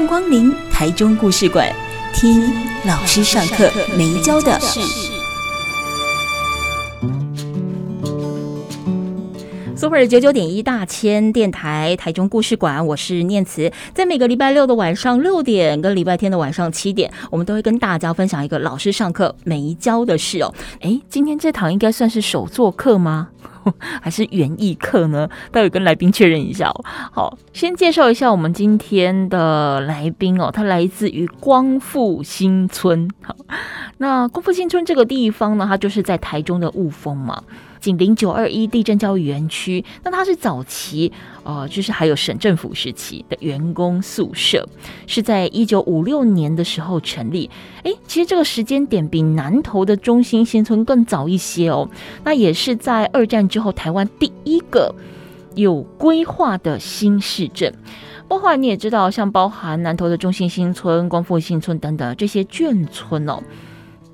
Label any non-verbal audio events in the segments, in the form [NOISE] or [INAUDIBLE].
迎光临台中故事馆，听老师上课没教的事。Super 九九点一大千电台台中故事馆，我是念慈。在每个礼拜六的晚上六点跟礼拜天的晚上七点，我们都会跟大家分享一个老师上课没教的事哦。诶，今天这堂应该算是手作课吗？[LAUGHS] 还是园艺课呢？待会跟来宾确认一下哦。好，先介绍一下我们今天的来宾哦，他来自于光复新村。好，那光复新村这个地方呢，它就是在台中的雾峰嘛。紧邻九二一地震教育园区，那它是早期，呃，就是还有省政府时期的员工宿舍，是在一九五六年的时候成立。诶，其实这个时间点比南投的中兴新村更早一些哦。那也是在二战之后，台湾第一个有规划的新市镇。包含你也知道，像包含南投的中兴新村、光复新村等等这些眷村哦，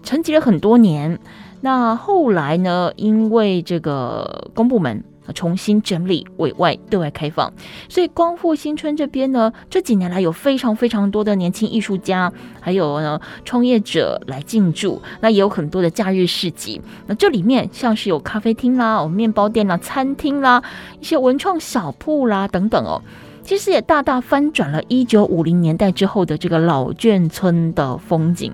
沉寂了很多年。那后来呢？因为这个公部门重新整理、委外对外开放，所以光复新村这边呢，这几年来有非常非常多的年轻艺术家，还有呢创业者来进驻。那也有很多的假日市集。那这里面像是有咖啡厅啦、哦面包店啦、餐厅啦、一些文创小铺啦等等哦，其实也大大翻转了一九五零年代之后的这个老眷村的风景。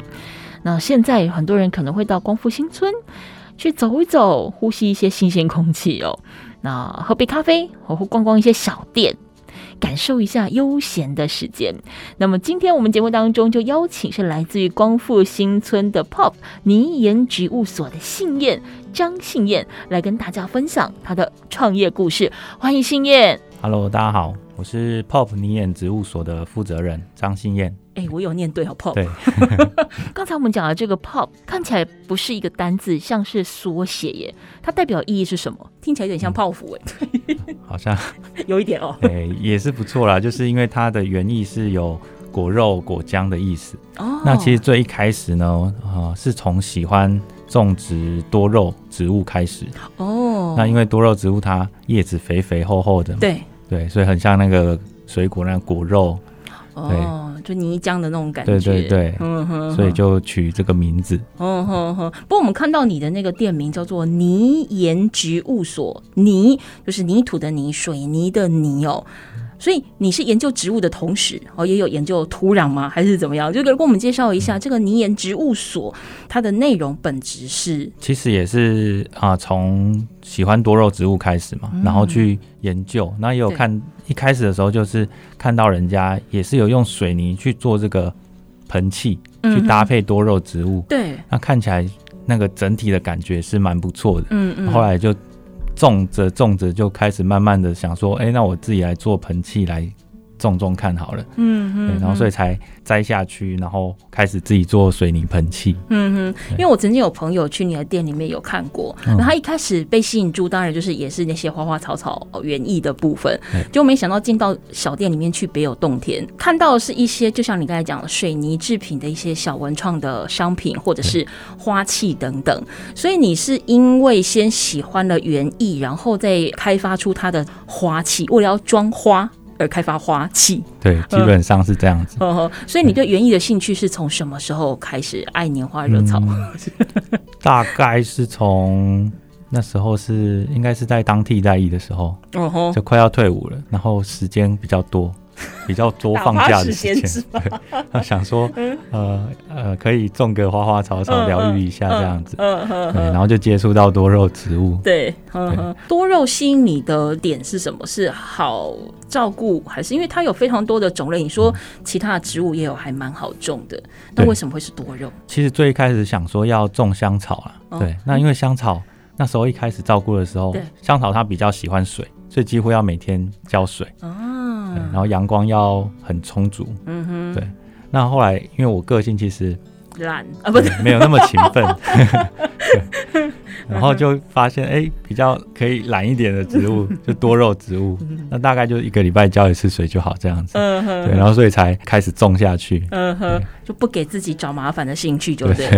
那现在很多人可能会到光复新村去走一走，呼吸一些新鲜空气哦。那喝杯咖啡，或逛逛一些小店，感受一下悠闲的时间。那么今天我们节目当中就邀请是来自于光复新村的 POP 泥岩植物所的信燕张信燕来跟大家分享她的创业故事。欢迎信燕。Hello，大家好，我是 POP 泥岩植物所的负责人张信燕。哎，我有念对哦，POP。对，[LAUGHS] 刚才我们讲的这个 POP 看起来不是一个单字，像是缩写耶。它代表意义是什么？听起来有点像泡芙哎、嗯，好像 [LAUGHS] 有一点哦。[LAUGHS] 哎，也是不错啦，就是因为它的原意是有果肉、果浆的意思。哦。那其实最一开始呢，啊、呃，是从喜欢种植多肉植物开始。哦。那因为多肉植物它叶子肥肥厚厚的，对对，所以很像那个水果那个果肉。哦。对就泥浆的那种感觉，对对对，嗯哼，所以就取这个名字。嗯哼哼。不过我们看到你的那个店名叫做泥岩植物所，泥就是泥土的泥，水泥的泥哦。所以你是研究植物的同时，哦，也有研究土壤吗？还是怎么样？就给我们介绍一下这个泥岩植物所，它的内容本质是？其实也是啊，从喜欢多肉植物开始嘛，嗯、然后去研究。那也有看一开始的时候，就是看到人家也是有用水泥去做这个盆器，去搭配多肉植物。对，那看起来那个整体的感觉是蛮不错的。嗯嗯，后来就。种着种着就开始慢慢的想说，哎、那我自己来做盆器来种种看好了。嗯哼，然后所以才摘下去，然后开始自己做水泥喷漆。嗯哼，因为我曾经有朋友去你的店里面有看过，然后他一开始被吸引住，当然就是也是那些花花草草园艺的部分，就没想到进到小店里面去别有洞天，看到的是一些就像你刚才讲的水泥制品的一些小文创的商品或者是花器等等，所以你是因为先喜欢了园艺，然后再开发出它的花器，为了要装花。而开发花器，对，基本上是这样子。嗯、所以你对园艺的兴趣是从什么时候开始爱年花惹草？嗯、[LAUGHS] 大概是从那时候是应该是在当替代役的时候，就快要退伍了，然后时间比较多。[LAUGHS] 比较多放假的时间，他想说，[LAUGHS] 呃呃，可以种个花花草草，疗愈一下这样子，嗯嗯，然后就接触到多肉植物。对，多肉吸引你的点是什么？是好照顾，还是因为它有非常多的种类？你说其他的植物也有还蛮好种的，那为什么会是多肉？其实最一开始想说要种香草啊，对，那因为香草那时候一开始照顾的时候，香草它比较喜欢水，所以几乎要每天浇水。嗯，然后阳光要很充足，嗯哼，对。那后来因为我个性其实懒啊，不是没有那么勤奋。[LAUGHS] 然后就发现，哎，比较可以懒一点的植物，[LAUGHS] 就多肉植物。那大概就一个礼拜浇一次水就好，这样子。嗯哼。对，然后所以才开始种下去。嗯哼。就不给自己找麻烦的兴趣，就对。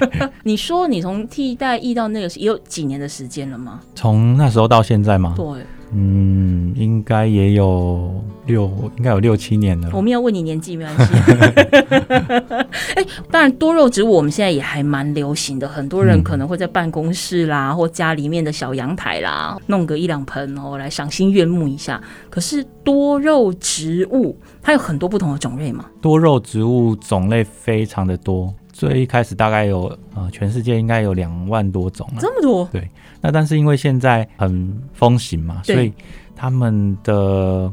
[LAUGHS] 你说你从替代役到那个也有几年的时间了吗？从那时候到现在吗？对。嗯，应该也有六，应该有六七年了。我们要问你年纪没关系。[LAUGHS] 哎，当然多肉植物我们现在也还蛮流行的，很多人可能会在办公室啦，嗯、或家里面的小阳台啦，弄个一两盆哦，来赏心悦目一下。可是多肉植物它有很多不同的种类嘛？多肉植物种类非常的多。最一开始大概有呃，全世界应该有两万多种了。这么多？对。那但是因为现在很风行嘛，所以他们的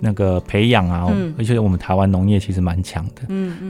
那个培养啊，嗯、而且我们台湾农业其实蛮强的，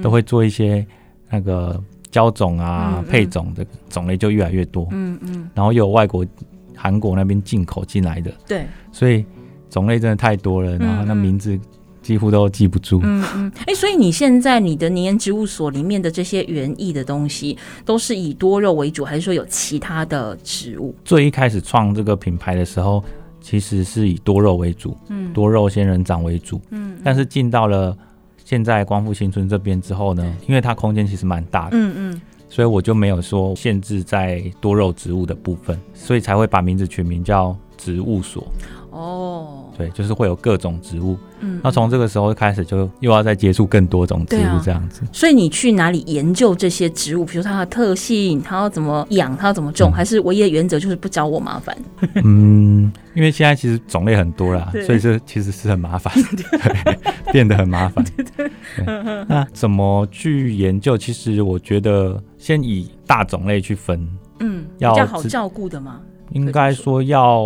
都会做一些那个交种啊、配种的种类就越来越多，嗯嗯。然后又有外国韩国那边进口进来的，对，所以种类真的太多了，然后那名字。几乎都记不住。嗯嗯，哎、欸，所以你现在你的年植物所里面的这些园艺的东西，都是以多肉为主，还是说有其他的植物？最一开始创这个品牌的时候，其实是以多肉为主，嗯，多肉仙人掌为主，嗯。但是进到了现在光复新村这边之后呢，因为它空间其实蛮大的，嗯嗯，所以我就没有说限制在多肉植物的部分，所以才会把名字取名叫植物所。哦。对，就是会有各种植物，嗯，那从这个时候开始就又要再接触更多种植物这样子。啊、所以你去哪里研究这些植物？比如它的特性，它要怎么养，它要怎么种，嗯、还是唯一的原则就是不找我麻烦？嗯，因为现在其实种类很多啦，所以这其实是很麻烦，[LAUGHS] 对，变得很麻烦。对对对。那怎么去研究？其实我觉得先以大种类去分，嗯，要比较好照顾的嘛。应该说要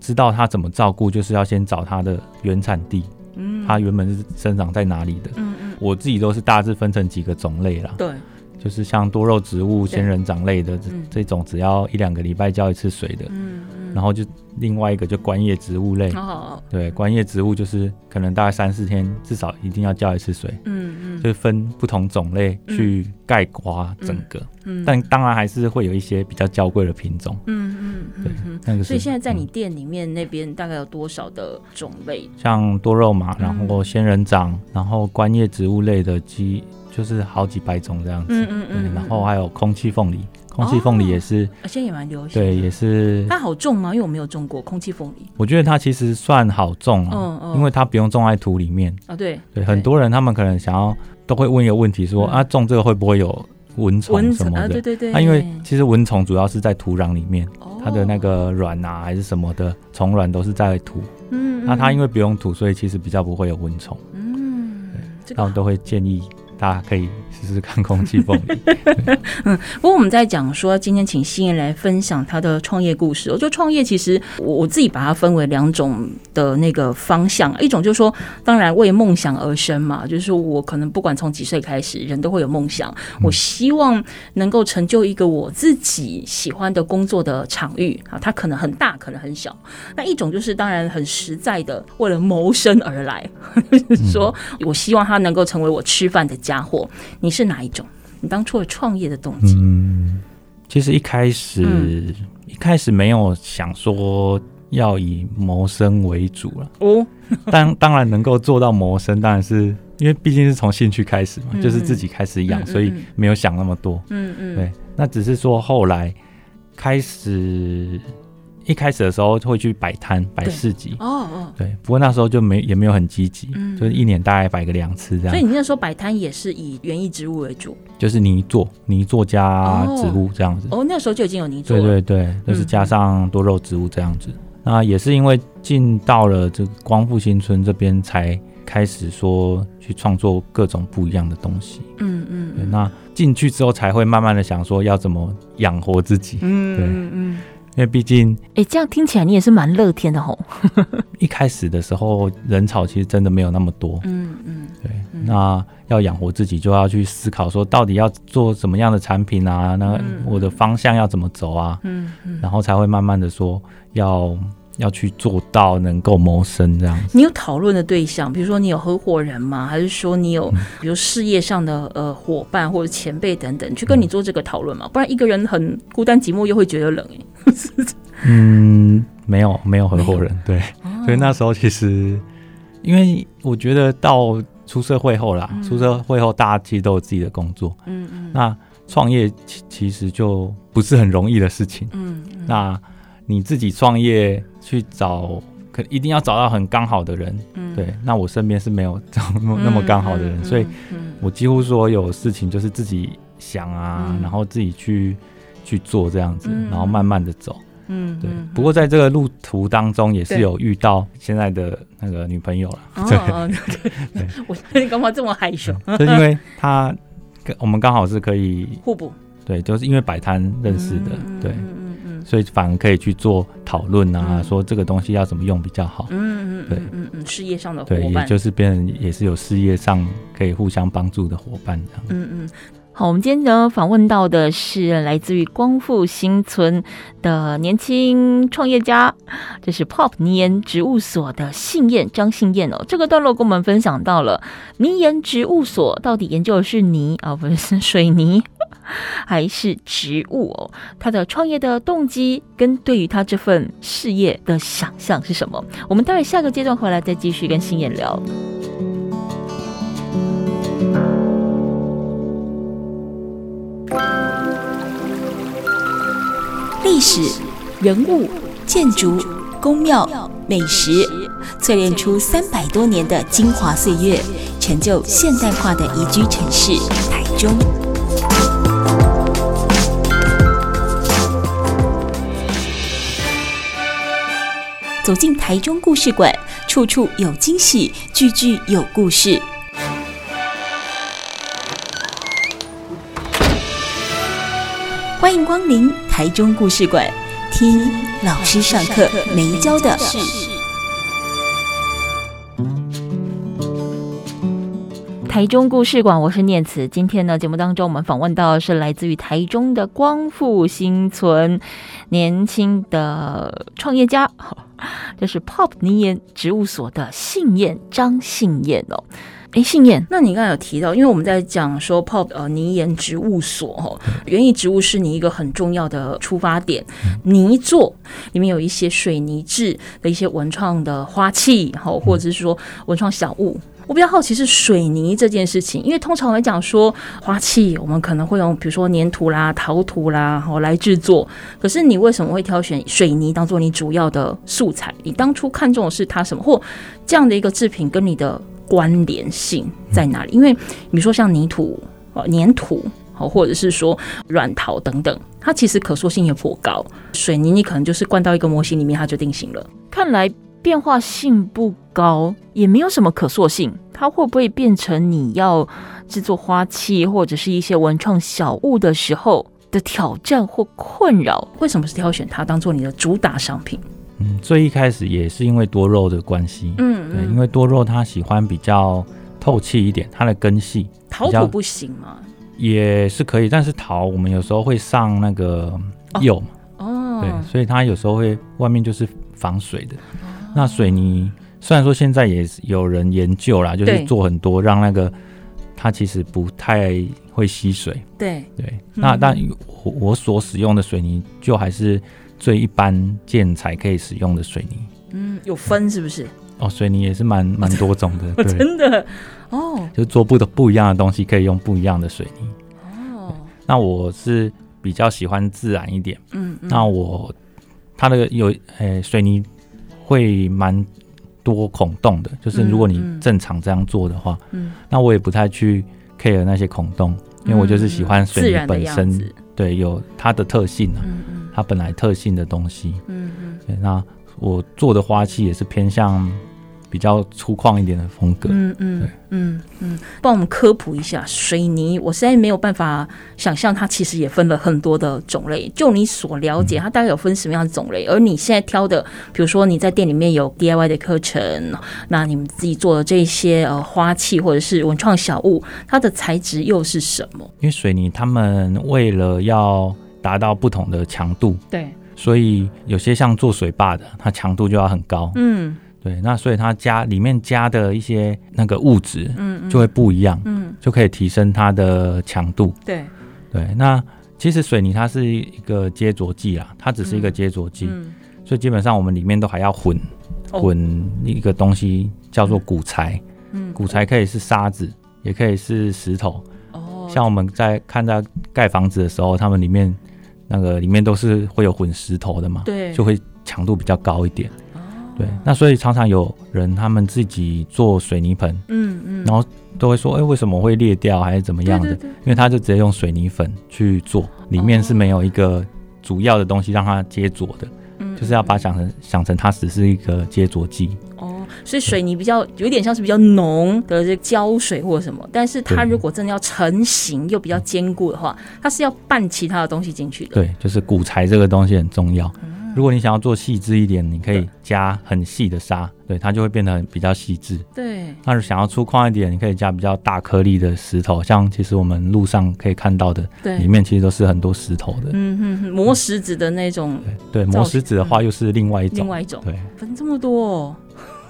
知道它怎么照顾，就是要先找它的原产地，嗯，它原本是生长在哪里的，嗯嗯，我自己都是大致分成几个种类啦，对，就是像多肉植物、仙人掌类的这这种，只要一两个礼拜浇一次水的，嗯嗯，然后就。另外一个就观叶植物类，哦、对，观叶植物就是可能大概三四天至少一定要浇一次水，嗯嗯，就是分不同种类去概括整个，嗯，嗯，但当然还是会有一些比较娇贵的品种，嗯嗯嗯，对，那个所以现在在你店里面那边大概有多少的种类？像多肉嘛，然后仙人掌，然后观叶植物类的鸡就是好几百种这样子，嗯嗯嗯，然后还有空气凤梨。空气凤梨也是，现在也蛮流行。对，也是。它好种吗？因为我没有种过空气凤梨。我觉得它其实算好种啊，因为它不用种在土里面。啊，对。对，很多人他们可能想要，都会问一个问题，说啊，种这个会不会有蚊虫什么的？对对对。那因为其实蚊虫主要是在土壤里面，它的那个卵啊还是什么的虫卵都是在土。嗯。那它因为不用土，所以其实比较不会有蚊虫。嗯。对。然后都会建议大家可以。试试看空气凤梨。[LAUGHS] 嗯，不过我们在讲说，今天请新人来分享他的创业故事。我觉得创业其实我我自己把它分为两种的那个方向，一种就是说，当然为梦想而生嘛，就是说我可能不管从几岁开始，人都会有梦想。我希望能够成就一个我自己喜欢的工作的场域啊，它可能很大，可能很小。那一种就是当然很实在的，为了谋生而来，[LAUGHS] 就是说我希望它能够成为我吃饭的家伙。你是哪一种？你当初的创业的动机？嗯，其实一开始、嗯、一开始没有想说要以谋生为主了。哦，[LAUGHS] 当当然能够做到谋生，当然是因为毕竟是从兴趣开始嘛，嗯、就是自己开始养，嗯、所以没有想那么多。嗯嗯，对，那只是说后来开始。一开始的时候会去摆摊摆市集哦哦，对，不过那时候就没也没有很积极，嗯、就是一年大概摆个两次这样。所以你那时候摆摊也是以园艺植物为主，就是泥作泥作加植物这样子哦。哦，那时候就已经有泥作，对对对，就是加上多肉植物这样子。嗯、那也是因为进到了这个光复新村这边，才开始说去创作各种不一样的东西。嗯嗯，那进去之后才会慢慢的想说要怎么养活自己。嗯嗯嗯。因为毕竟，哎、欸，这样听起来你也是蛮乐天的吼。[LAUGHS] 一开始的时候，人潮其实真的没有那么多。嗯嗯，对。嗯、那要养活自己，就要去思考说，到底要做什么样的产品啊？那我的方向要怎么走啊？嗯嗯。然后才会慢慢的说，要要去做到能够谋生这样。你有讨论的对象，比如说你有合伙人吗？还是说你有比如事业上的呃伙伴或者前辈等等，去跟你做这个讨论吗？不然一个人很孤单寂寞，又会觉得冷哎。嗯，没有没有合伙人，对，所以那时候其实，因为我觉得到出社会后啦，出社会后大家其实都有自己的工作，嗯嗯，那创业其其实就不是很容易的事情，嗯，那。你自己创业去找，可一定要找到很刚好的人，嗯，对。那我身边是没有找那么那么刚好的人，嗯，所以，我几乎所有事情就是自己想啊，嗯，然后自己去去做这样子，嗯，然后慢慢的走，嗯，对。不过在这个路途当中，也是有遇到现在的那个女朋友了，[LAUGHS] 对。[LAUGHS] 哦，对，我你干嘛这么害羞？就因为他，我们刚好是可以互补，对，就是因为摆摊认识的，对。所以反而可以去做讨论啊，嗯、说这个东西要怎么用比较好。嗯嗯，对，嗯嗯，事业上的伙伴，对，也就是变成也是有事业上可以互相帮助的伙伴这样。嗯嗯，好，我们今天呢访问到的是来自于光复新村的年轻创业家，这是 Pop 泥岩植物所的信燕张信燕哦。这个段落跟我们分享到了泥岩植物所到底研究的是泥啊，不是水泥。还是植物哦，他的创业的动机跟对于他这份事业的想象是什么？我们待会下个阶段回来再继续跟信彦聊。历史、人物、建筑、宫庙、美食，淬炼出三百多年的精华岁月，成就现代化的宜居城市台中。走进台中故事馆，处处有惊喜，句句有故事。欢迎光临台中故事馆，听老师上课没教的事。台中故事馆，我是念慈。今天呢，节目当中我们访问到的是来自于台中的光复新村年轻的创业家。[LAUGHS] 就是 Pop 泥岩植物所的信燕张信燕哦，哎，信燕，那你刚才有提到，因为我们在讲说 Pop 呃泥岩植物所哦，园艺植物是你一个很重要的出发点，泥作里面有一些水泥质的一些文创的花器，哈，或者是说文创小物。我比较好奇是水泥这件事情，因为通常来讲说花器，我们可能会用比如说粘土啦、陶土啦，好来制作。可是你为什么会挑选水泥当做你主要的素材？你当初看中的是它什么，或这样的一个制品跟你的关联性在哪里？因为比如说像泥土、呃粘土，好或者是说软陶等等，它其实可塑性也颇高。水泥你可能就是灌到一个模型里面，它就定型了。看来。变化性不高，也没有什么可塑性，它会不会变成你要制作花器或者是一些文创小物的时候的挑战或困扰？为什么是挑选它当做你的主打商品？嗯，最一开始也是因为多肉的关系，嗯，对，因为多肉它喜欢比较透气一点，它的根系陶土不行吗？也是可以，但是陶我们有时候会上那个釉嘛，哦，对，所以它有时候会外面就是防水的。那水泥虽然说现在也有人研究啦，就是做很多让那个它其实不太会吸水。对对，那但我我所使用的水泥就还是最一般建材可以使用的水泥。嗯，有分是不是？哦，水泥也是蛮 [LAUGHS] 蛮多种的。对，真的哦，就做不的不一样的东西，可以用不一样的水泥。哦，那我是比较喜欢自然一点。嗯，嗯，那我它那个有诶、欸、水泥。会蛮多孔洞的，就是如果你正常这样做的话，嗯，嗯，那我也不太去 care 那些孔洞，因为我就是喜欢水泥本身，对，有它的特性啊，它本来特性的东西，嗯嗯，对，那我做的花器也是偏向。比较粗犷一点的风格，嗯嗯嗯嗯，帮我们科普一下水泥。我实在没有办法想象它其实也分了很多的种类。就你所了解，它大概有分什么样的种类？而你现在挑的，比如说你在店里面有 DIY 的课程，那你们自己做的这些呃花器或者是文创小物，它的材质又是什么？因为水泥他们为了要达到不同的强度，对，所以有些像做水坝的，它强度就要很高。嗯，对，那所以它加里面加的一些那个物质，嗯，就会不一样，嗯，就可以提升它的强度。对，对，那其实水泥它是一个接着剂啦，它只是一个接着剂，嗯，所以基本上我们里面都还要混混一个东西叫做骨材，嗯，骨材可以是沙子，也可以是石头。哦，像我们在看到盖房子的时候，他们里面。那个里面都是会有混石头的嘛，对，就会强度比较高一点。哦，对，那所以常常有人他们自己做水泥盆，嗯嗯，然后都会说，哎，为什么会裂掉还是怎么样的？因为他就直接用水泥粉去做，里面是没有一个主要的东西让它接着的，嗯，就是要把想成想成它只是一个接着剂。所以水泥比较有点像是比较浓的这胶水或者什么，但是它如果真的要成型又比较坚固的话，它是要拌其他的东西进去的。对，就是骨材这个东西很重要。如果你想要做细致一点，你可以加很细的沙，对，它就会变得比较细致。对。那是想要粗犷一点，你可以加比较大颗粒的石头，像其实我们路上可以看到的，对，里面其实都是很多石头的。嗯哼哼，磨石子的那种。对，对，磨石子的话又是另外一种。另外一种。对。分这么多。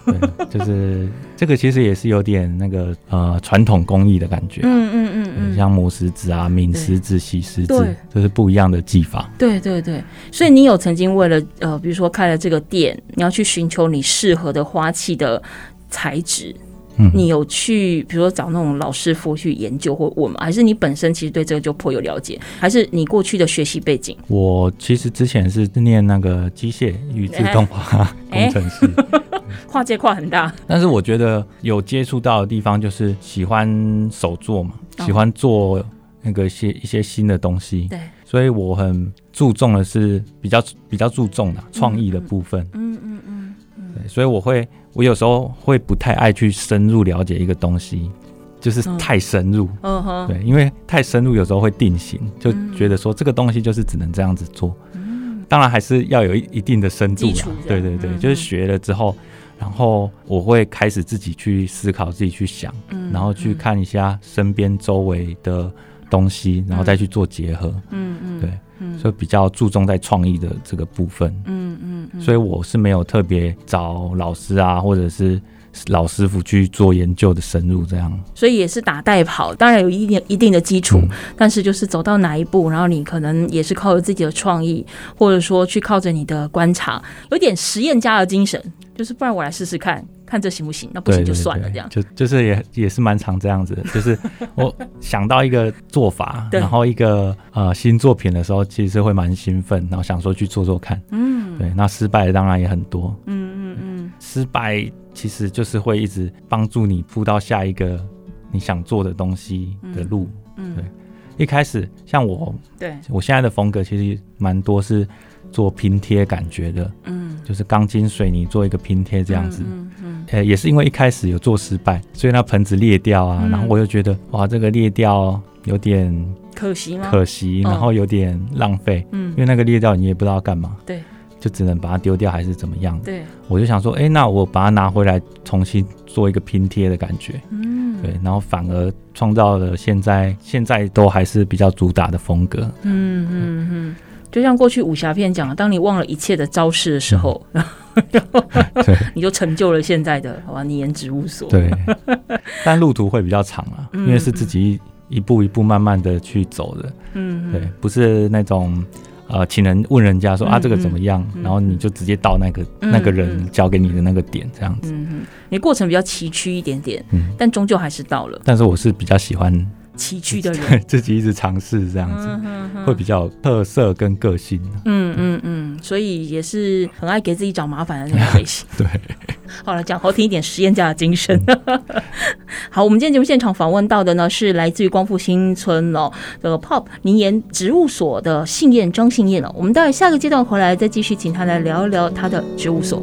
对，就是这个，其实也是有点那个呃传统工艺的感觉。嗯嗯嗯嗯，像磨石子啊、抿石子、洗石子，这是不一样的技法。对对对，所以你有曾经为了呃，比如说开了这个店，你要去寻求你适合的花器的材质，嗯，你有去比如说找那种老师傅去研究或问吗？还是你本身其实对这个就颇有了解？还是你过去的学习背景？我其实之前是念那个机械与自动化工程师。欸 [LAUGHS] 跨界跨很大，但是我觉得有接触到的地方就是喜欢手做嘛，喜欢做那个一些一些新的东西。对，所以我很注重的是比较比较注重的创意的部分。对，所以我会我有时候会不太爱去深入了解一个东西，就是太深入。嗯哼。对，因为太深入有时候会定型，就觉得说这个东西就是只能这样子做。嗯。当然还是要有一一定的深度啦。对对对，就是学了之后。然后我会开始自己去思考，自己去想，嗯，然后去看一下身边周围的东西，嗯，然后再去做结合，嗯嗯，对，嗯，所以比较注重在创意的这个部分，嗯嗯，嗯，所以我是没有特别找老师啊，或者是老师傅去做研究的深入这样，所以也是打带跑，当然有一定一定的基础，嗯，但是就是走到哪一步，然后你可能也是靠着自己的创意，或者说去靠着你的观察，有点实验家的精神。就是不然我来试试看看这行不行？那不行就算了，这样。就就是也也是蛮常这样子的。[LAUGHS] 就是我想到一个做法，然后一个呃新作品的时候，其实会蛮兴奋，然后想说去做做看。嗯，对。那失败的当然也很多。嗯嗯嗯。失败其实就是会一直帮助你铺到下一个你想做的东西的路。嗯，对。一开始像我，对我现在的风格其实蛮多是做拼贴感觉的。嗯。就是钢筋水泥做一个拼贴这样子，呃，也是因为一开始有做失败，所以那盆子裂掉啊，嗯，然后我又觉得哇，这个裂掉有点可惜吗？可惜，然后有点浪费，嗯，因为那个裂掉你也不知道要干嘛，对，就只能把它丢掉还是怎么样？对，我就想说，哎，那我把它拿回来重新做一个拼贴的感觉，嗯，对，然后反而创造了现在现在都还是比较主打的风格，嗯嗯嗯。就像过去武侠片讲，当你忘了一切的招式的时候，[LAUGHS] 嗯、然 [LAUGHS] 后你就成就了现在的好吧？你研植物所。对，但路途会比较长啊，因为是自己一步一步慢慢的去走的。嗯，对，不是那种呃，请人问人家说、嗯、啊，这个怎么样、嗯，然后你就直接到那个、嗯、那个人交给你的那个点这样子。嗯嗯，你过程比较崎岖一点点，嗯，但终究还是到了。但是我是比较喜欢。崎岖的人，[LAUGHS] 自己一直尝试这样子，嗯哼哼，会比较特色跟个性。嗯嗯嗯，所以也是很爱给自己找麻烦的那种类型。[LAUGHS] 对，好了，讲好听一点，实验家的精神。嗯、[LAUGHS] 好，我们今天节目现场访问到的呢，是来自于光复新村哦，这个 POP 名言植物所的信燕张信燕哦。我们待会下个阶段回来再继续请他来聊一聊他的植物所。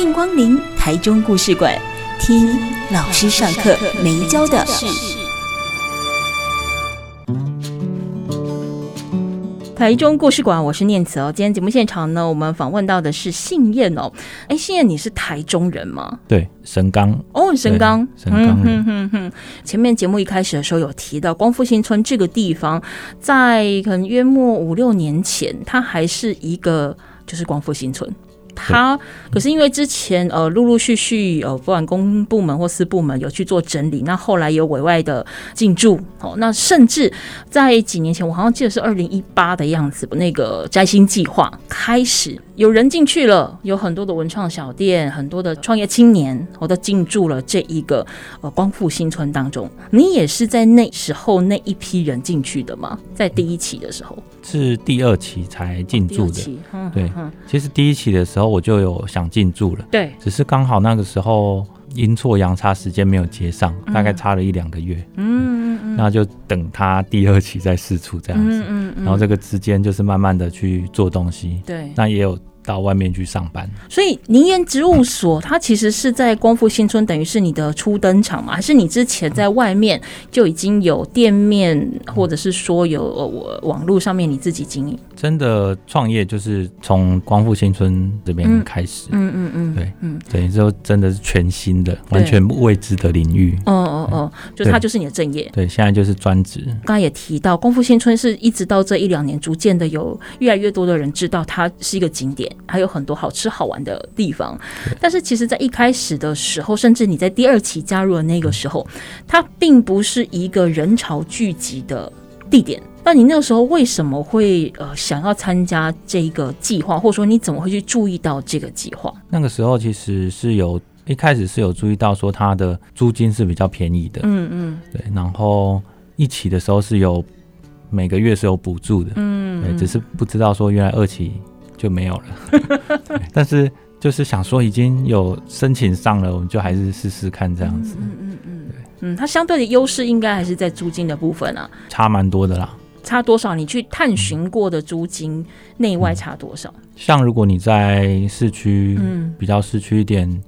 欢迎光临台中故事馆，听老师上课没教的事。台中故事馆，我是念慈哦。今天节目现场呢，我们访问到的是信燕哦。哎，信燕，你是台中人吗？对，神冈。哦，神冈，神冈。前面节目一开始的时候有提到光复新村这个地方，在可能约莫五六年前，它还是一个就是光复新村。他可是因为之前呃陆陆续续呃不管公部门或私部门有去做整理，那后来有委外的进驻哦，那甚至在几年前我好像记得是二零一八的样子，那个摘星计划开始有人进去了，有很多的文创小店，很多的创业青年我都进驻了这一个呃光复新村当中。你也是在那时候那一批人进去的吗？在第一期的时候？是第二期才进驻的，哦、对，其实第一期的时候我就有想进驻了，对，只是刚好那个时候阴错阳差，时间没有接上，嗯、大概差了一两个月，嗯嗯，那就等他第二期再试出这样子，嗯嗯，嗯，然后这个之间就是慢慢的去做东西，对，那也有。到外面去上班，所以宁颜植物所它其实是在光复新村，等于是你的初登场嘛？还是你之前在外面就已经有店面，或者是说有网络上面你自己经营？真的创业就是从光复新村这边开始，嗯嗯嗯，对，嗯，等于说真的是全新的、完全未知的领域。哦哦哦，就它就是你的正业。对，现在就是专职。刚才也提到，光复新村是一直到这一两年，逐渐的有越来越多的人知道它是一个景点。还有很多好吃好玩的地方，但是其实，在一开始的时候，甚至你在第二期加入的那个时候，它并不是一个人潮聚集的地点。那你那个时候为什么会呃想要参加这个计划，或者说你怎么会去注意到这个计划？那个时候其实是有一开始是有注意到说它的租金是比较便宜的，嗯嗯，对，然后一期的时候是有每个月是有补助的，嗯，对，只是不知道说原来二期。就没有了，[LAUGHS] 但是就是想说已经有申请上了，我们就还是试试看这样子。嗯嗯嗯，对，嗯，它相对的优势应该还是在租金的部分啊，差蛮多的啦。差多少？你去探寻过的租金内外差多少？像如果你在市区，嗯，比较市区一点，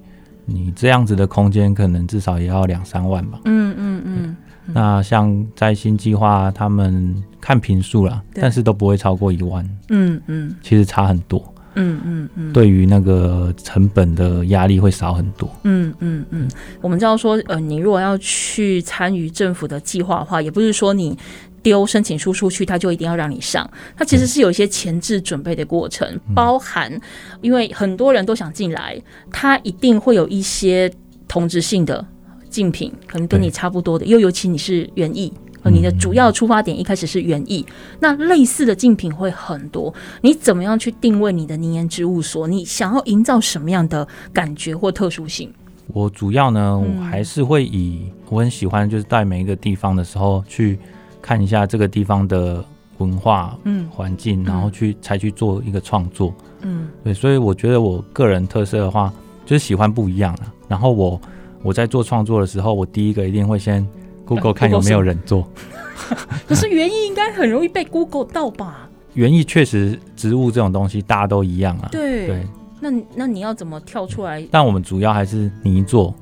你这样子的空间可能至少也要两三万吧。嗯嗯嗯。那像在新计划，他们看平数啦，但是都不会超过一万。嗯嗯，其实差很多。嗯嗯嗯，对于那个成本的压力会少很多。嗯嗯嗯，我们知道说，呃，你如果要去参与政府的计划的话，也不是说你丢申请书出去，他就一定要让你上。他其实是有一些前置准备的过程，嗯、包含因为很多人都想进来，他一定会有一些同质性的。竞品可能跟你差不多的，又尤其你是园艺，和你的主要出发点一开始是园艺，那类似的竞品会很多。你怎么样去定位你的宁岩植物所？你想要营造什么样的感觉或特殊性？我主要呢，我还是会以我很喜欢，就是在每一个地方的时候去看一下这个地方的文化、嗯，环境，然后去才去做一个创作。嗯，对，所以我觉得我个人特色的话，就是喜欢不一样了。然后我。我在做创作的时候，我第一个一定会先 Google 看有没有人做。[LAUGHS] 可是园艺应该很容易被 Google 到吧？园艺确实，植物这种东西大家都一样啊。对对，那那你要怎么跳出来？但我们主要还是泥做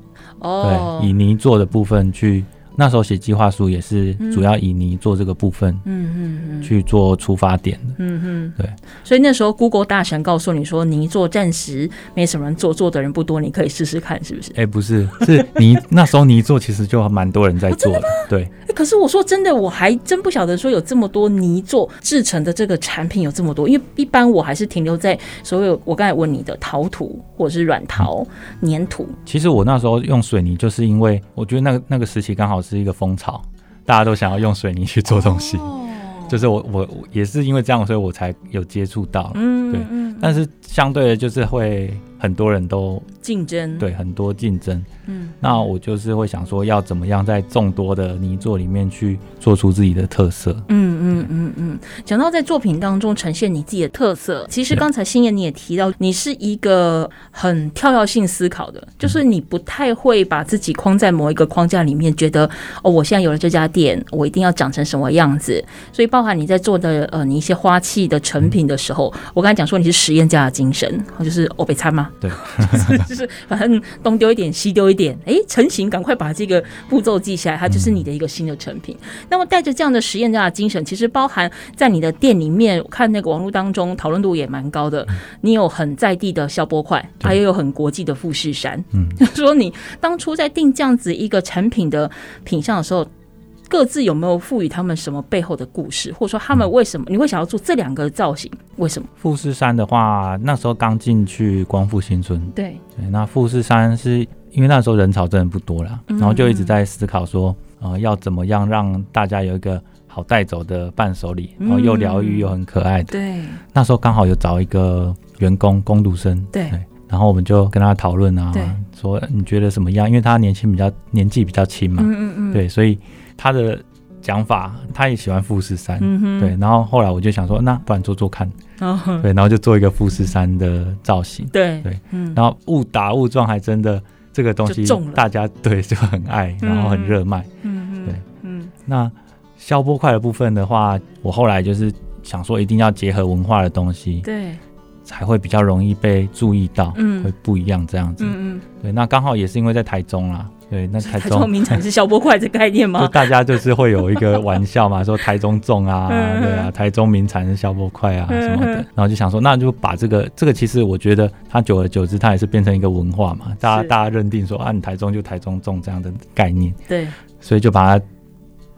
哦，对，以泥做的部分去。那时候写计划书也是主要以泥做这个部分，嗯嗯嗯，去做出发点的，嗯嗯，对。所以那时候 Google 大神告诉你说，泥做暂时没什么人做，做的人不多，你可以试试看，是不是？哎，不是，是泥 [LAUGHS] 那时候泥做其实就蛮多人在做的，对。可是我说真的，我还真不晓得说有这么多泥做制成的这个产品有这么多，因为一般我还是停留在所有我刚才问你的陶土或者是软陶、粘土。其实我那时候用水泥，就是因为我觉得那个那个时期刚好是一个风潮，大家都想要用水泥去做东西。[LAUGHS] 就是我我也是因为这样，所以我才有接触到。嗯，对。但是相对的，就是会很多人都竞争，对，很多竞争。嗯，那我就是会想说，要怎么样在众多的泥作里面去做出自己的特色。嗯嗯嗯嗯。讲到在作品当中呈现你自己的特色，其实刚才星爷你也提到，你是一个很跳跃性思考的，就是你不太会把自己框在某一个框架里面，觉得哦，我现在有了这家店，我一定要长成什么样子。所以，包含你在做的呃，你一些花器的成品的时候，我刚才讲说你是实验家的精神，就是欧北餐吗？对，就 [LAUGHS] 是就是反正东丢一点，西丢一点，哎，成型，赶快把这个步骤记下来，它就是你的一个新的成品。那么带着这样的实验家的精神，其实包含在你的店里面看那个网络当中讨论度也蛮高的。你有很在地的消波块，还有有很国际的富士山。嗯，[LAUGHS] 说你当初在定这样子一个产品的品相的时候，各自有没有赋予他们什么背后的故事，或者说他们为什么你会想要做这两个造型？为什么？富士山的话，那时候刚进去光复新村，对对，那富士山是因为那时候人潮真的不多了，然后就一直在思考说，呃，要怎么样让大家有一个好带走的伴手礼，然后又疗愈又很可爱的。对，那时候刚好有找一个员工工读生，对，然后我们就跟他讨论啊，说你觉得怎么样？因为他年轻比较年纪比较轻嘛，嗯嗯嗯，对，所以。他的讲法，他也喜欢富士山，嗯、对。然后后来我就想说，那不然做做看，哦、对。然后就做一个富士山的造型，对对。然后误打误撞，还真的这个东西大家对就很爱，然后很热卖，嗯对，嗯。那消波块的部分的话，我后来就是想说，一定要结合文化的东西，对，才会比较容易被注意到，嗯，会不一样这样子，嗯嗯。对，那刚好也是因为在台中啦。对，那台中，名产是消波块这概念吗？[LAUGHS] 就大家就是会有一个玩笑嘛，[LAUGHS] 说台中种啊，对啊，台中名产是消波块啊什么的，然后就想说，那就把这个这个，其实我觉得它久而久之，它也是变成一个文化嘛，大家大家认定说啊，你台中就台中种这样的概念，对，所以就把它。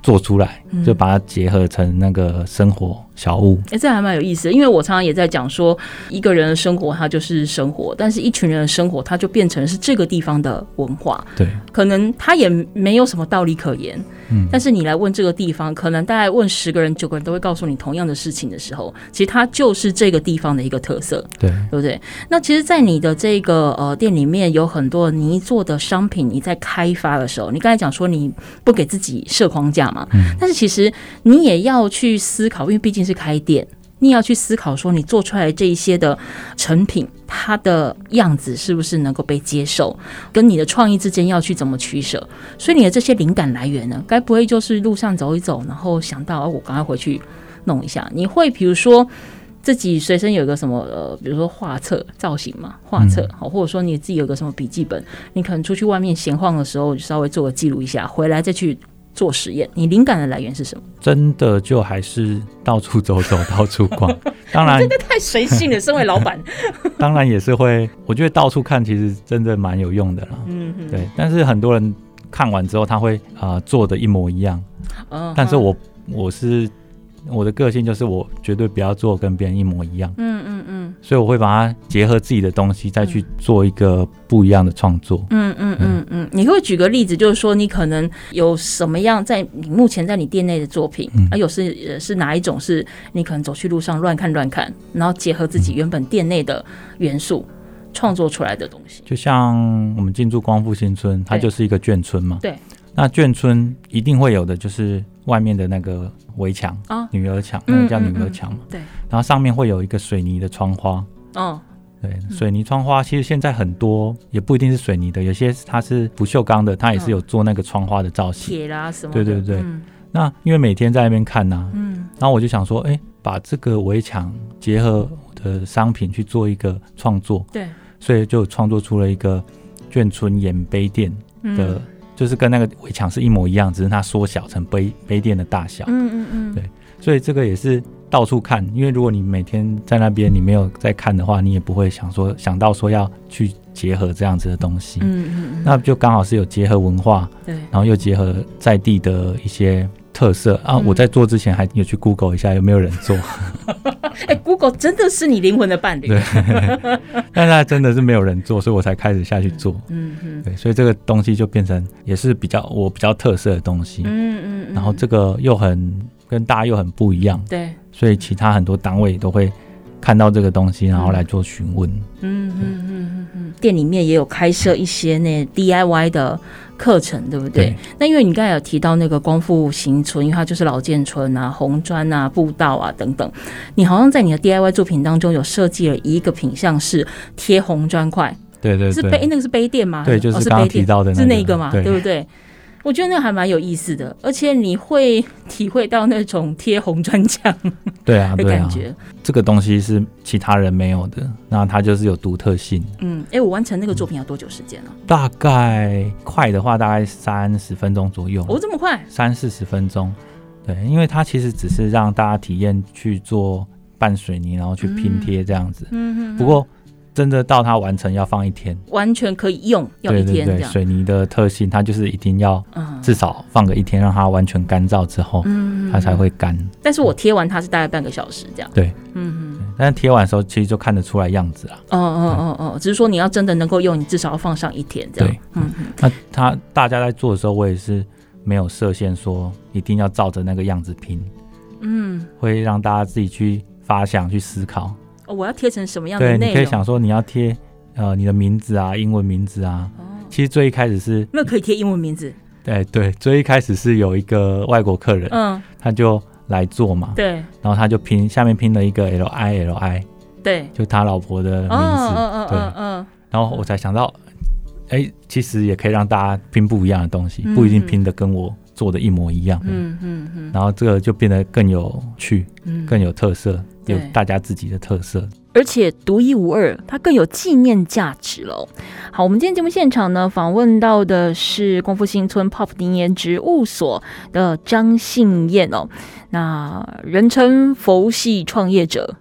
做出来，就把它结合成那个生活小物。哎、这还蛮有意思的，因为我常常也在讲说，一个人的生活它就是生活，但是一群人的生活，它就变成是这个地方的文化。对，可能他也没有什么道理可言。嗯，但是你来问这个地方，可能大概问十个人，九个人都会告诉你同样的事情的时候，其实它就是这个地方的一个特色。对，对不对？那其实，在你的这个呃店里面，有很多泥做的商品，你在开发的时候，你刚才讲说你不给自己设框架嘛。嗯，但是其实你也要去思考，因为毕竟是开店，你也要去思考说，你做出来这一些的成品，它的样子是不是能够被接受，跟你的创意之间要去怎么取舍。所以你的这些灵感来源呢，该不会就是路上走一走，然后想到，我赶快回去弄一下？你会比如说自己随身有个什么呃，比如说画册造型嘛，画册好，或者说你自己有个什么笔记本，你可能出去外面闲晃的时候，稍微做个记录一下，回来再去。做实验，你灵感的来源是什么？真的就还是到处走走，到处逛。[LAUGHS] 当然，真的太随性了。身为老板，[LAUGHS] 当然也是会。我觉得到处看，其实真的蛮有用的啦。嗯嗯，对。但是很多人看完之后，他会啊、呃、做的一模一样。嗯，但是我我是。我的个性就是我绝对不要做跟别人一模一样，嗯，所以我会把它结合自己的东西，再去做一个不一样的创作。嗯嗯嗯嗯，你会举个例子，就是说你可能有什么样在你目前在你店内的作品，啊，有是是哪一种是你可能走去路上乱看乱看，然后结合自己原本店内的元素创作出来的东西。就像我们进驻光复新村，它就是一个眷村嘛。对。那眷村一定会有的，就是外面的那个围墙啊，女儿墙，那个叫女儿墙嘛。对。然后上面会有一个水泥的窗花。哦。对，水泥窗花其实现在很多也不一定是水泥的，有些它是不锈钢的，它也是有做那个窗花的造型。铁啦什么？对对对。那因为每天在那边看呐，嗯。然后我就想说，哎，把这个围墙结合我的商品去做一个创作。对。所以就创作出了一个眷村盐杯店的。就是跟那个围墙是一模一样，只是它缩小成杯杯垫的大小。嗯嗯嗯，对，所以这个也是到处看，因为如果你每天在那边，你没有在看的话，你也不会想说想到说要去结合这样子的东西。嗯嗯嗯，那就刚好是有结合文化，对，然后又结合在地的一些。特色啊！我在做之前还有去 Google 一下有没有人做。[LAUGHS] 哎、欸、，Google 真的是你灵魂的伴侣。对，[LAUGHS] 但是真的是没有人做，所以我才开始下去做。嗯嗯，对，所以这个东西就变成也是比较我比较特色的东西。嗯嗯，然后这个又很跟大家又很不一样。对，所以其他很多单位都会看到这个东西，然后来做询问。嗯嗯嗯嗯嗯。店里面也有开设一些那 DIY 的课程，对不对？对，那因为你刚才有提到那个光复新村，因为它就是老建村啊、红砖啊、步道啊等等，你好像在你的 DIY 作品当中有设计了一个品相是贴红砖块，对，对对，是杯那个是杯垫吗？对，就是刚刚提到的、那个，是那个嘛，对，对不对？我觉得那个还蛮有意思的，而且你会体会到那种贴红砖墙 [LAUGHS] 对啊的感觉。这个东西是其他人没有的，那它就是有独特性。嗯，哎、欸，我完成那个作品要多久时间呢？大概快的话，大概三十分钟左右。哦，这么快？三四十分钟。对，因为它其实只是让大家体验去做拌水泥，然后去拼贴这样子。嗯嗯。不过。真的到它完成要放一天，完全可以用，要一天这样。对对对，水泥的特性，它就是一定要至少放个一天，让它完全干燥之后，嗯，它才会干。但是我贴完它是大概半个小时这样。对，嗯嗯。但是贴完的时候，其实就看得出来样子了。哦哦哦哦，只是说你要真的能够用，你至少要放上一天这样。对，嗯嗯。那他大家在做的时候，我也是没有设限，说一定要照着那个样子拼。嗯，会让大家自己去发想、去思考。哦，我要贴成什么样的内容？对，你可以想说你要贴呃你的名字啊，英文名字啊。哦，其实最一开始是那可以贴英文名字。对对，最一开始是有一个外国客人，嗯，他就来做嘛，对，然后他就拼下面拼了一个 L I L I，对，就他老婆的名字，嗯嗯嗯嗯，然后我才想到，哎，其实也可以让大家拼不一样的东西，不一定拼的跟我做的一模一样，嗯嗯嗯，然后这个就变得更有趣，更有特色。有大家自己的特色，而且独一无二，它更有纪念价值了。好，我们今天节目现场呢，访问到的是光复新村 POP 泥岩植物所的张信燕哦，那人称佛系创业者，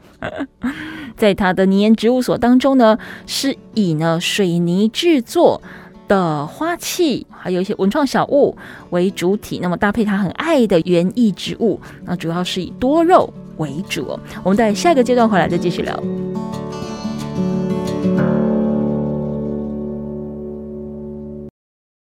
[LAUGHS] 在他的泥岩植物所当中呢，是以呢水泥制作的花器，还有一些文创小物为主体，那么搭配他很爱的园艺植物，那主要是以多肉为主。我们在下一个阶段回来再继续聊。